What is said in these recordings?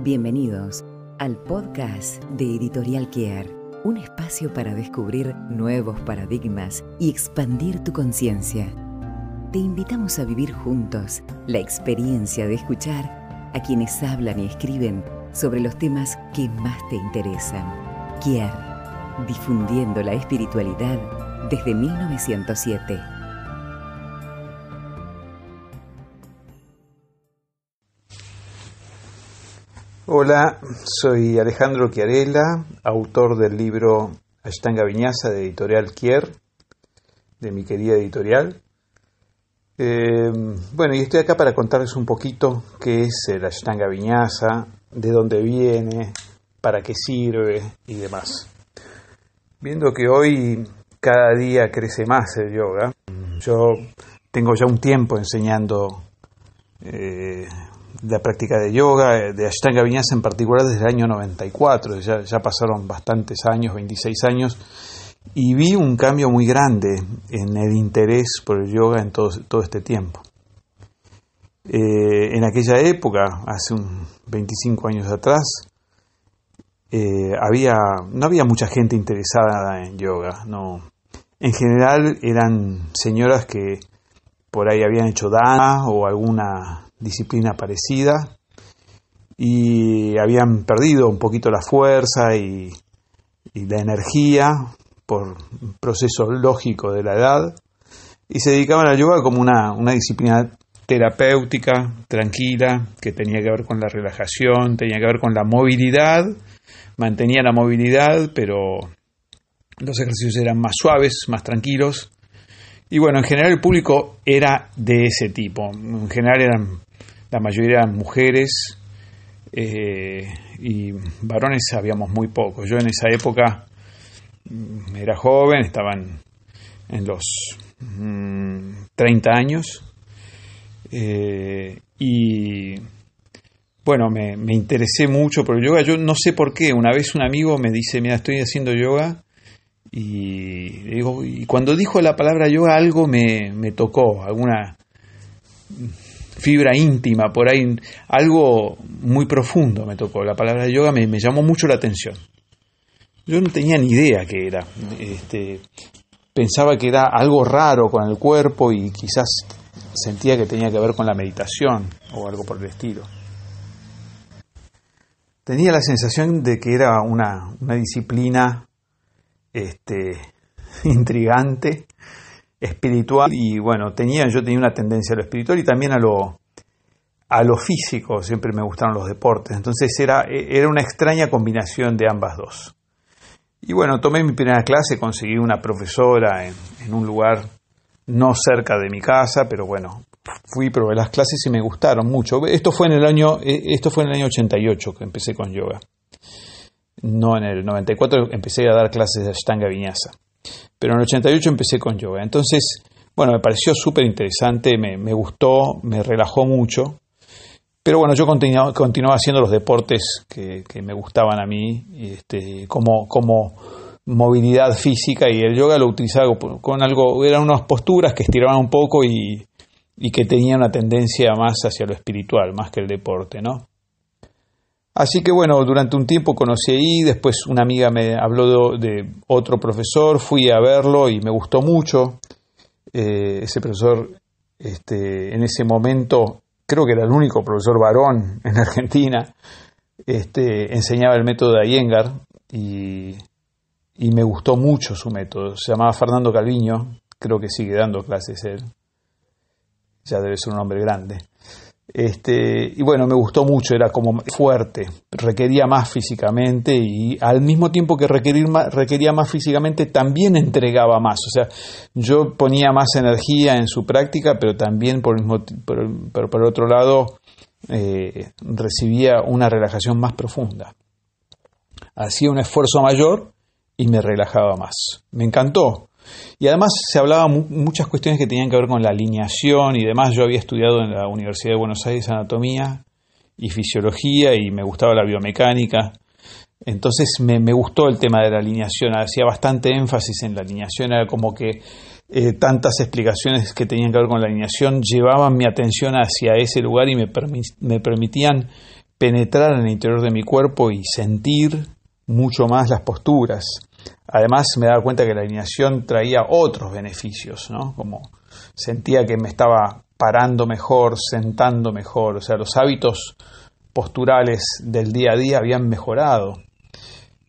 Bienvenidos al podcast de Editorial Kier, un espacio para descubrir nuevos paradigmas y expandir tu conciencia. Te invitamos a vivir juntos la experiencia de escuchar a quienes hablan y escriben sobre los temas que más te interesan. Kier, difundiendo la espiritualidad desde 1907. Hola, soy Alejandro Chiarella, autor del libro Ashtanga Viñasa de Editorial Kier, de mi querida editorial. Eh, bueno, y estoy acá para contarles un poquito qué es el Ashtanga Viñasa, de dónde viene, para qué sirve y demás. Viendo que hoy cada día crece más el yoga, yo tengo ya un tiempo enseñando eh, la práctica de yoga, de Ashtanga Vinyasa en particular desde el año 94, ya, ya pasaron bastantes años, 26 años, y vi un cambio muy grande en el interés por el yoga en todo, todo este tiempo. Eh, en aquella época, hace un 25 años atrás, eh, había, no había mucha gente interesada en yoga. No. En general eran señoras que por ahí habían hecho dana o alguna disciplina parecida y habían perdido un poquito la fuerza y, la energía por un proceso lógico de la edad y se dedicaban al yoga como una, una disciplina terapéutica, tranquila, que tenía que ver con la relajación, tenía que ver con la movilidad, mantenía la movilidad, pero los ejercicios eran más suaves, más tranquilos. Y bueno, en general el público era de ese tipo. En general eran la mayoría eran mujeres eh, y varones habíamos muy pocos. Yo en esa época mm, era joven, estaban en los 30 mm, años eh, y bueno, me, me, interesé mucho por el yoga. Yo no sé por qué. Una vez un amigo me dice, mira, estoy haciendo yoga. Y, digo, y cuando dijo la palabra yoga algo me, me tocó, alguna fibra íntima, por ahí algo muy profundo me tocó. La palabra yoga me, llamó mucho la atención. Yo no tenía ni idea qué era. Este, pensaba que era algo raro con el cuerpo y quizás sentía que tenía que ver con la meditación o algo por el estilo. Tenía la sensación de que era una, una disciplina este, intrigante espiritual y bueno, tenía, yo tenía una tendencia a lo espiritual y también a lo, a lo físico, siempre me gustaron los deportes, entonces era, era una extraña combinación de ambas dos. Y bueno, tomé mi primera clase, conseguí una profesora en, un lugar no cerca de mi casa, pero bueno, fui, probé las clases y me gustaron mucho. Esto fue en el año, eh, esto fue en el año 88 que empecé con yoga. No en el 94 empecé a dar clases de Ashtanga Vinyasa. Pero en el 88 empecé con yoga. Entonces, bueno, me pareció súper interesante, me, gustó, me relajó mucho. Pero bueno, yo continuaba, haciendo los deportes que, me gustaban a mí, este, como, como movilidad física, y el yoga lo utilizaba con algo, eran unas posturas que estiraban un poco y, y que tenían una tendencia más hacia lo espiritual, más que el deporte, ¿no? Así que bueno, durante un tiempo conocí ahí, después una amiga me habló de, otro profesor, fui a verlo y me gustó mucho. Eh, ese profesor, este, en ese momento, creo que era el único profesor varón en Argentina, este, enseñaba el método de Iyengar y, y me gustó mucho su método. Se llamaba Fernando Calviño, creo que sigue dando clases él. Ya debe ser un hombre grande. Este, y bueno, me gustó mucho, era como fuerte, requería más físicamente y al mismo tiempo que requerir requería más físicamente, también entregaba más. O sea, yo ponía más energía en su práctica, pero también por, el otro lado eh, recibía una relajación más profunda. Hacía un esfuerzo mayor y me relajaba más. Me encantó. Y además se hablaba muchas cuestiones que tenían que ver con la alineación y demás. Yo había estudiado en la Universidad de Buenos Aires anatomía y fisiología y me gustaba la biomecánica. Entonces me, gustó el tema de la alineación, hacía bastante énfasis en la alineación, era como que eh, tantas explicaciones que tenían que ver con la alineación llevaban mi atención hacia ese lugar y me, me permitían penetrar en el interior de mi cuerpo y sentir mucho más las posturas. Además me daba cuenta que la alineación traía otros beneficios, ¿no? Como sentía que me estaba parando mejor, sentando mejor, o sea, los hábitos posturales del día a día habían mejorado.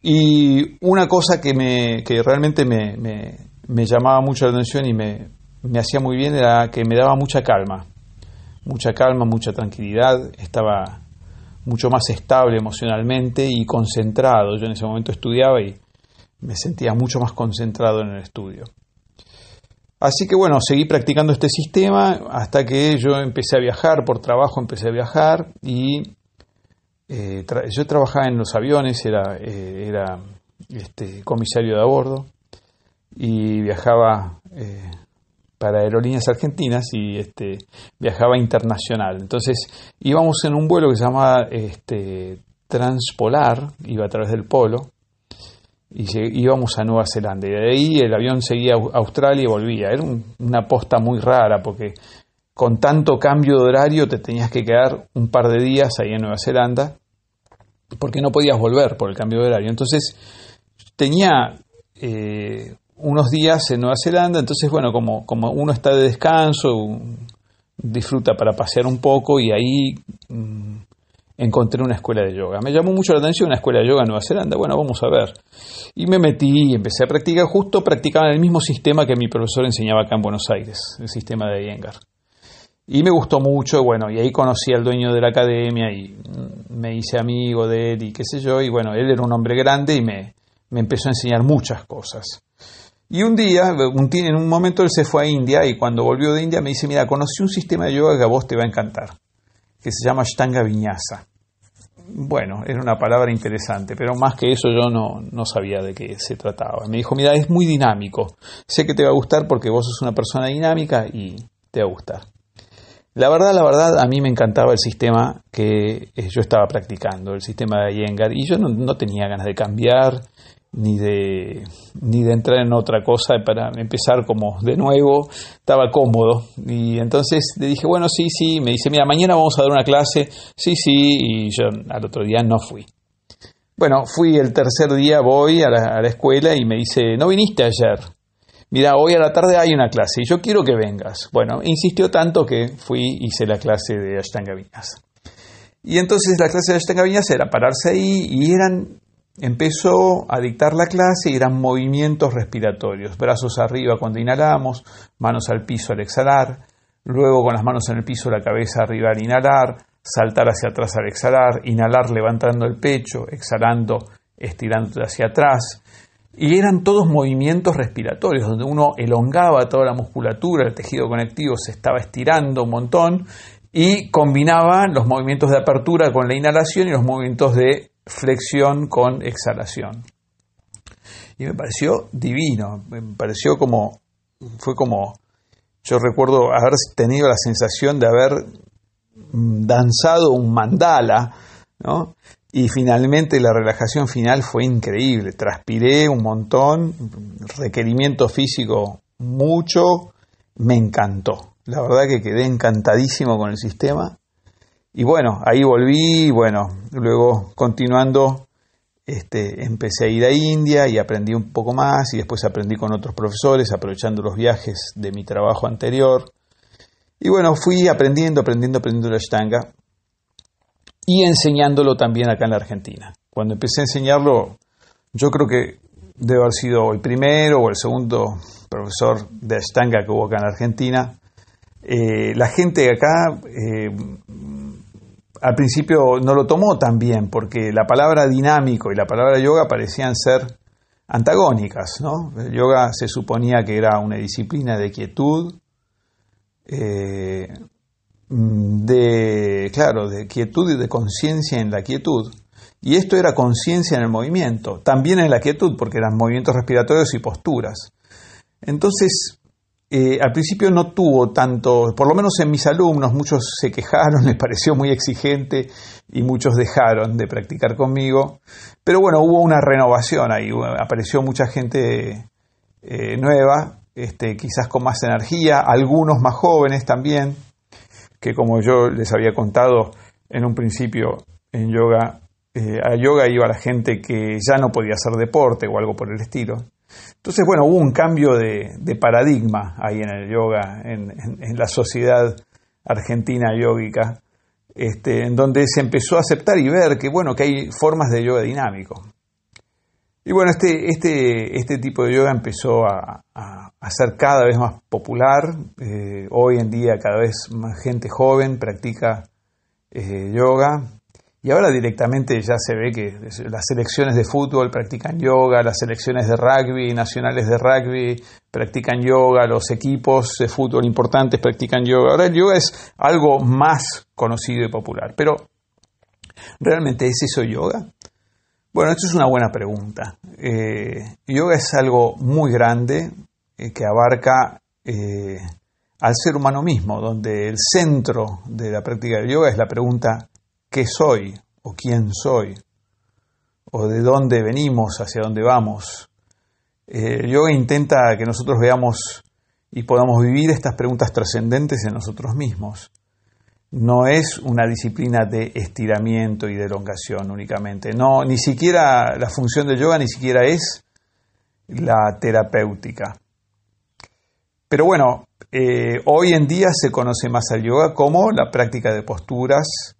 Y una cosa que, me, que realmente me, me, llamaba mucho la atención y me, me hacía muy bien era que me daba mucha calma, mucha calma, mucha tranquilidad, estaba mucho más estable emocionalmente y concentrado. Yo en ese momento estudiaba y me sentía mucho más concentrado en el estudio. Así que bueno, seguí practicando este sistema hasta que yo empecé a viajar, por trabajo empecé a viajar y eh, yo trabajaba en los aviones, era, eh, era este, comisario de a bordo y viajaba eh, para aerolíneas argentinas y este, viajaba internacional. Entonces íbamos en un vuelo que se llamaba este, Transpolar, iba a través del polo, y íbamos a Nueva Zelanda. Y de ahí el avión seguía a Australia y volvía. Era una posta muy rara porque con tanto cambio de horario te tenías que quedar un par de días ahí en Nueva Zelanda porque no podías volver por el cambio de horario. Entonces tenía eh, unos días en Nueva Zelanda, entonces bueno, como, como uno está de descanso, disfruta para pasear un poco y ahí mm, encontré una escuela de yoga. Me llamó mucho la atención una escuela de yoga en Nueva Zelanda, bueno, vamos a ver. Y me metí y empecé a practicar, justo practicaba el mismo sistema que mi profesor enseñaba acá en Buenos Aires, el sistema de Iyengar. Y me gustó mucho, bueno, y ahí conocí al dueño de la academia y mm, me hice amigo de él y qué sé yo, y bueno, él era un hombre grande y me, me empezó a enseñar muchas cosas. Y un día, en un momento él se fue a India y cuando volvió de India me dice, mira, conocí un sistema de yoga que a vos te va a encantar, que se llama Ashtanga Vinyasa. Bueno, era una palabra interesante, pero más que eso yo no, no sabía de qué se trataba. Me dijo, mira, es muy dinámico, sé que te va a gustar porque vos sos una persona dinámica y te va a gustar. La verdad, la verdad, a mí me encantaba el sistema que eh, yo estaba practicando, el sistema de Iyengar, y yo no, no tenía ganas de cambiar, ni de, ni de entrar en otra cosa para empezar como de nuevo, estaba cómodo. Y entonces le dije, bueno, sí, sí, me dice, mira, mañana vamos a dar una clase, sí, sí, y yo al otro día no fui. Bueno, fui el tercer día, voy a la, a la escuela y me dice, no viniste ayer. Mira, hoy a la tarde hay una clase y yo quiero que vengas. Bueno, insistió tanto que fui, hice la clase de Ashtanga Vinyasa. Y entonces la clase de Ashtanga Vinyasa era pararse ahí y eran Empezó a dictar la clase y eran movimientos respiratorios, brazos arriba cuando inhalamos, manos al piso al exhalar, luego con las manos en el piso, la cabeza arriba al inhalar, saltar hacia atrás al exhalar, inhalar levantando el pecho, exhalando estirando hacia atrás. Y eran todos movimientos respiratorios, donde uno elongaba toda la musculatura, el tejido conectivo se estaba estirando un montón y combinaba los movimientos de apertura con la inhalación y los movimientos de flexión con exhalación. Y me pareció divino, me pareció como, fue como, yo recuerdo haber tenido la sensación de haber danzado un mandala, ¿no? Y finalmente la relajación final fue increíble, transpiré un montón, requerimiento físico mucho, me encantó. La verdad que quedé encantadísimo con el sistema y bueno, ahí volví, bueno, luego continuando, este, empecé a ir a India y aprendí un poco más y después aprendí con otros profesores, aprovechando los viajes de mi trabajo anterior. Y bueno, fui aprendiendo, aprendiendo, aprendiendo la Ashtanga y enseñándolo también acá en la Argentina. Cuando empecé a enseñarlo, yo creo que debe haber sido el primero o el segundo profesor de Ashtanga que hubo acá en la Argentina. Eh, la gente de acá eh, al principio no lo tomó tan bien, porque la palabra dinámico y la palabra yoga parecían ser antagónicas. ¿no? El yoga se suponía que era una disciplina de quietud, eh, de, claro, de quietud y de conciencia en la quietud. Y esto era conciencia en el movimiento, también en la quietud, porque eran movimientos respiratorios y posturas. Entonces, eh, al principio no tuvo tanto, por lo menos en mis alumnos, muchos se quejaron, les pareció muy exigente y muchos dejaron de practicar conmigo. Pero bueno, hubo una renovación ahí, apareció mucha gente eh, nueva, este, quizás con más energía, algunos más jóvenes también, que como yo les había contado en un principio, en yoga, eh, a yoga iba la gente que ya no podía hacer deporte o algo por el estilo. Entonces, bueno, hubo un cambio de, paradigma ahí en el yoga, en, la sociedad argentina yógica, este, en donde se empezó a aceptar y ver que, bueno, que hay formas de yoga dinámico. Y bueno, este, este, este tipo de yoga empezó a, ser cada vez más popular. Eh, hoy en día cada vez más gente joven practica eh, yoga. Y ahora directamente ya se ve que las selecciones de fútbol practican yoga, las selecciones de rugby, nacionales de rugby practican yoga, los equipos de fútbol importantes practican yoga. Ahora el yoga es algo más conocido y popular. Pero, ¿realmente es eso yoga? Bueno, esto es una buena pregunta. Eh, yoga es algo muy grande eh, que abarca eh, al ser humano mismo, donde el centro de la práctica del yoga es la pregunta ¿qué soy? o ¿quién soy? o de dónde venimos, hacia dónde vamos. El yoga intenta que nosotros veamos y podamos vivir estas preguntas trascendentes en nosotros mismos no es una disciplina de estiramiento y de elongación únicamente. No, ni siquiera la función del yoga ni siquiera es la terapéutica. Pero bueno, eh, hoy en día se conoce más al yoga como la práctica de posturas,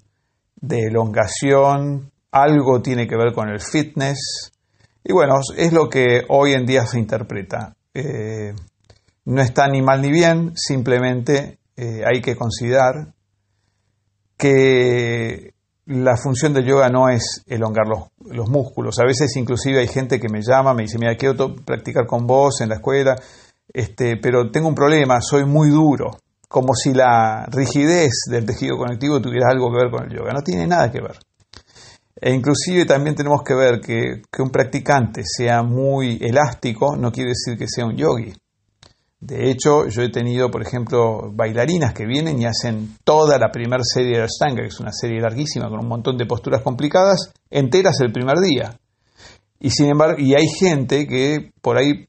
de elongación, algo tiene que ver con el fitness. Y bueno, es lo que hoy en día se interpreta. Eh, no está ni mal ni bien, simplemente eh, hay que considerar que la función del yoga no es elongar los, músculos. A veces inclusive hay gente que me llama, me dice, mira, quiero practicar con vos en la escuela, este, pero tengo un problema, soy muy duro, como si la rigidez del tejido conectivo tuviera algo que ver con el yoga. No tiene nada que ver. E inclusive también tenemos que ver que, que un practicante sea muy elástico no quiere decir que sea un yogi. De hecho, yo he tenido, por ejemplo, bailarinas que vienen y hacen toda la primera serie de Ashtanga, que es una serie larguísima con un montón de posturas complicadas, enteras el primer día. Y sin embargo, y hay gente que por ahí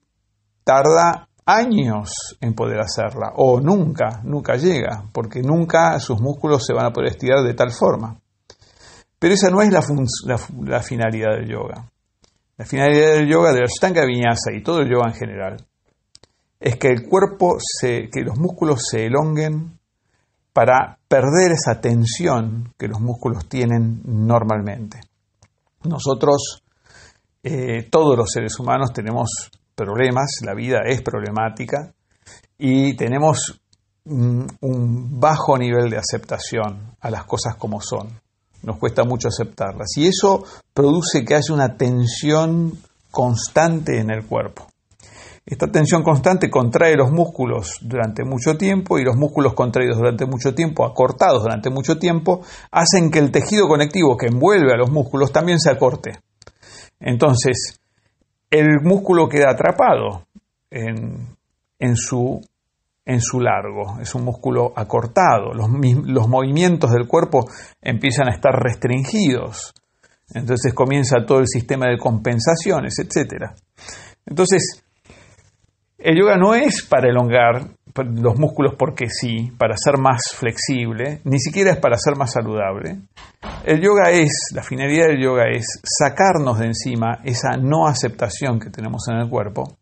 tarda años en poder hacerla, o nunca, nunca llega, porque nunca sus músculos se van a poder estirar de tal forma. Pero esa no es la, finalidad del yoga. La finalidad del yoga, del Ashtanga Vinyasa y todo el yoga en general, es que el cuerpo, se, que los músculos se elonguen para perder esa tensión que los músculos tienen normalmente. Nosotros, eh, todos los seres humanos, tenemos problemas, la vida es problemática y tenemos un bajo nivel de aceptación a las cosas como son. Nos cuesta mucho aceptarlas y eso produce que haya una tensión constante en el cuerpo. Esta tensión constante contrae los músculos durante mucho tiempo y los músculos contraídos durante mucho tiempo, acortados durante mucho tiempo, hacen que el tejido conectivo que envuelve a los músculos también se acorte. Entonces, el músculo queda atrapado en, su, en su largo, es un músculo acortado, los, los movimientos del cuerpo empiezan a estar restringidos, entonces comienza todo el sistema de compensaciones, etc. Entonces, el yoga no es para elongar los músculos porque sí, para ser más flexible, ni siquiera es para ser más saludable. El yoga es, la finalidad del yoga es sacarnos de encima esa no aceptación que tenemos en el cuerpo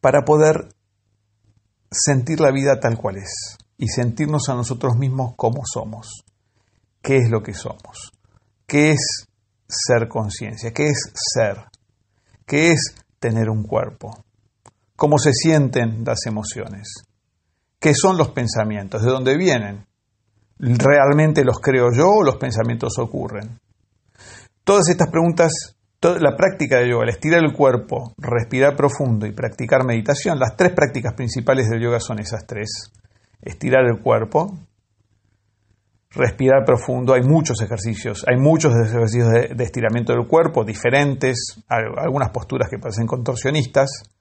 para poder sentir la vida tal cual es y sentirnos a nosotros mismos como somos. ¿Qué es lo que somos? ¿Qué es ser conciencia? ¿Qué es ser? ¿Qué es tener un cuerpo? Cómo se sienten las emociones, qué son los pensamientos, de dónde vienen, realmente los creo yo o los pensamientos ocurren. Todas estas preguntas, la práctica de yoga, el estirar el cuerpo, respirar profundo y practicar meditación, las tres prácticas principales del yoga son esas tres. Estirar el cuerpo, respirar profundo, hay muchos ejercicios, hay muchos ejercicios de estiramiento del cuerpo, diferentes, algunas posturas que parecen contorsionistas,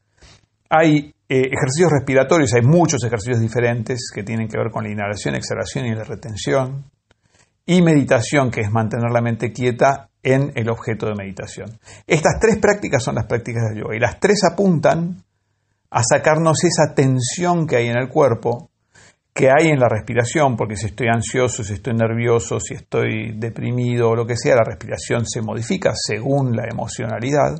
hay eh, ejercicios respiratorios, hay muchos ejercicios diferentes que tienen que ver con la inhalación, exhalación y la retención. Y meditación, que es mantener la mente quieta en el objeto de meditación. Estas tres prácticas son las prácticas de yoga y las tres apuntan a sacarnos esa tensión que hay en el cuerpo que hay en la respiración, porque si estoy ansioso, si estoy nervioso, si estoy deprimido o lo que sea, la respiración se modifica según la emocionalidad,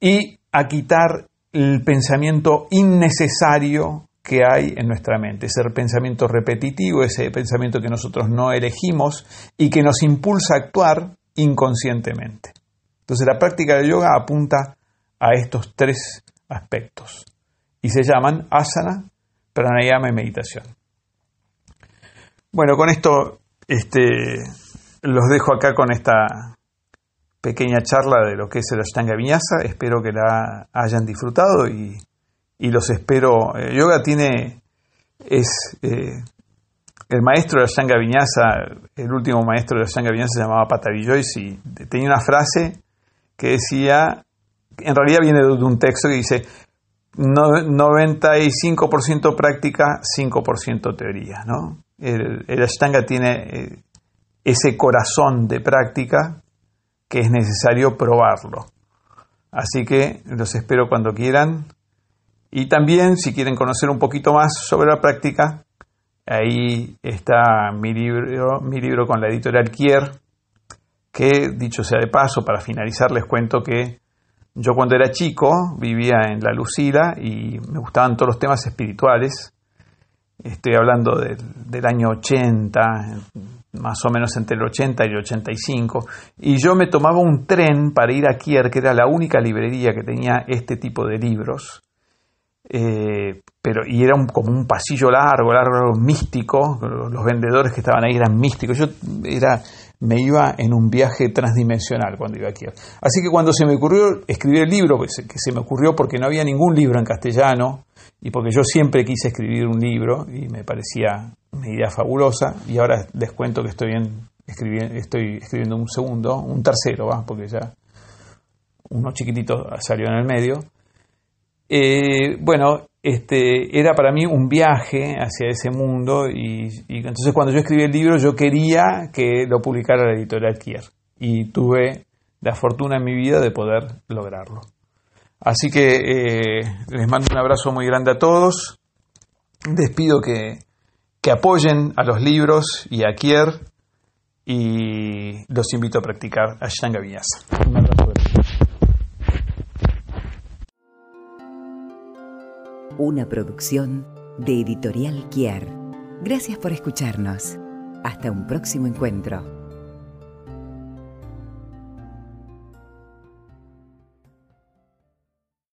y a quitar el pensamiento innecesario que hay en nuestra mente, ese pensamiento repetitivo, ese pensamiento que nosotros no elegimos y que nos impulsa a actuar inconscientemente. Entonces la práctica de yoga apunta a estos tres aspectos y se llaman asana, pranayama y meditación. Bueno, con esto este, los dejo acá con esta pequeña charla de lo que es el Ashtanga Vinyasa. Espero que la hayan disfrutado y, los espero. Eh, yoga tiene, es eh, el maestro de Ashtanga Vinyasa, el último maestro de Ashtanga Vinyasa se llamaba Patavi Joyce y tenía una frase que decía, en realidad viene de un texto que dice, 95% práctica, 5% teoría. ¿no? El, el Ashtanga tiene eh, ese corazón de práctica que es necesario probarlo. Así que los espero cuando quieran. Y también, si quieren conocer un poquito más sobre la práctica, ahí está mi libro, mi libro con la editorial Kier, que dicho sea de paso, para finalizar les cuento que yo cuando era chico vivía en La Lucila y me gustaban todos los temas espirituales. Estoy hablando del, del año 80, más o menos entre el 80 y el 85, y yo me tomaba un tren para ir a Kier, que era la única librería que tenía este tipo de libros, eh, pero, y era como un pasillo largo, largo, místico, los vendedores que estaban ahí eran místicos, yo era, me iba en un viaje transdimensional cuando iba a Kier. Así que cuando se me ocurrió escribir el libro, que se me ocurrió porque no había ningún libro en castellano, y porque yo siempre quise escribir un libro y me parecía una idea fabulosa y ahora les cuento que estoy, escribiendo, estoy escribiendo un segundo, un tercero, ¿va? porque ya uno chiquitito salió en el medio. Eh, bueno, este, era para mí un viaje hacia ese mundo y, entonces cuando yo escribí el libro yo quería que lo publicara la editorial Kier y tuve la fortuna en mi vida de poder lograrlo. Así que eh, les mando un abrazo muy grande a todos. Les pido que, apoyen a los libros y a Kier y los invito a practicar Ashtanga Vinyasa. Una producción de Editorial Kier. Gracias por escucharnos. Hasta un próximo encuentro.